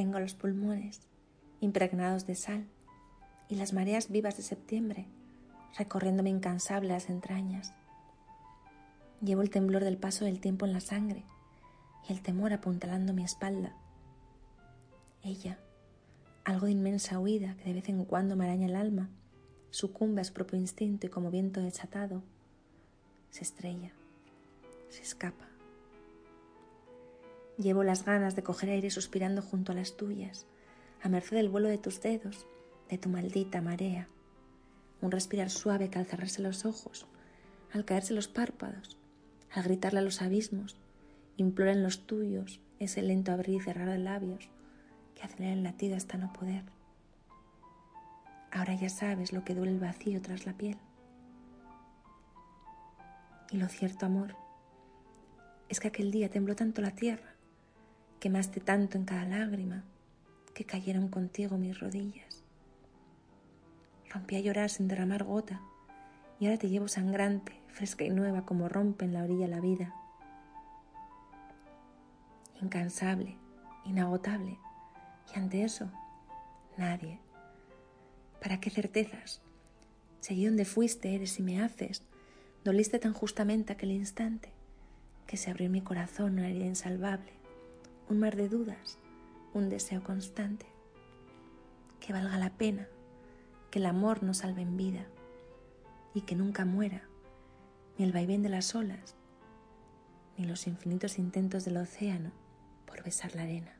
Tengo los pulmones impregnados de sal y las mareas vivas de septiembre recorriéndome incansable las entrañas. Llevo el temblor del paso del tiempo en la sangre y el temor apuntalando mi espalda. Ella, algo de inmensa huida que de vez en cuando me araña el alma, sucumbe a su propio instinto y como viento desatado, se estrella, se escapa. Llevo las ganas de coger aire suspirando junto a las tuyas, a merced del vuelo de tus dedos, de tu maldita marea. Un respirar suave que al cerrarse los ojos, al caerse los párpados, al gritarle a los abismos, implora en los tuyos ese lento abrir y cerrar de labios que acelera el latido hasta no poder. Ahora ya sabes lo que duele el vacío tras la piel. Y lo cierto, amor, es que aquel día tembló tanto la tierra Quemaste tanto en cada lágrima que cayeron contigo mis rodillas. Rompí a llorar sin derramar gota y ahora te llevo sangrante, fresca y nueva como rompe en la orilla la vida. Incansable, inagotable y ante eso nadie. ¿Para qué certezas? Seguí donde fuiste, eres y me haces. Doliste tan justamente aquel instante que se abrió mi corazón una herida insalvable un mar de dudas, un deseo constante. Que valga la pena, que el amor nos salve en vida y que nunca muera, ni el vaivén de las olas, ni los infinitos intentos del océano por besar la arena.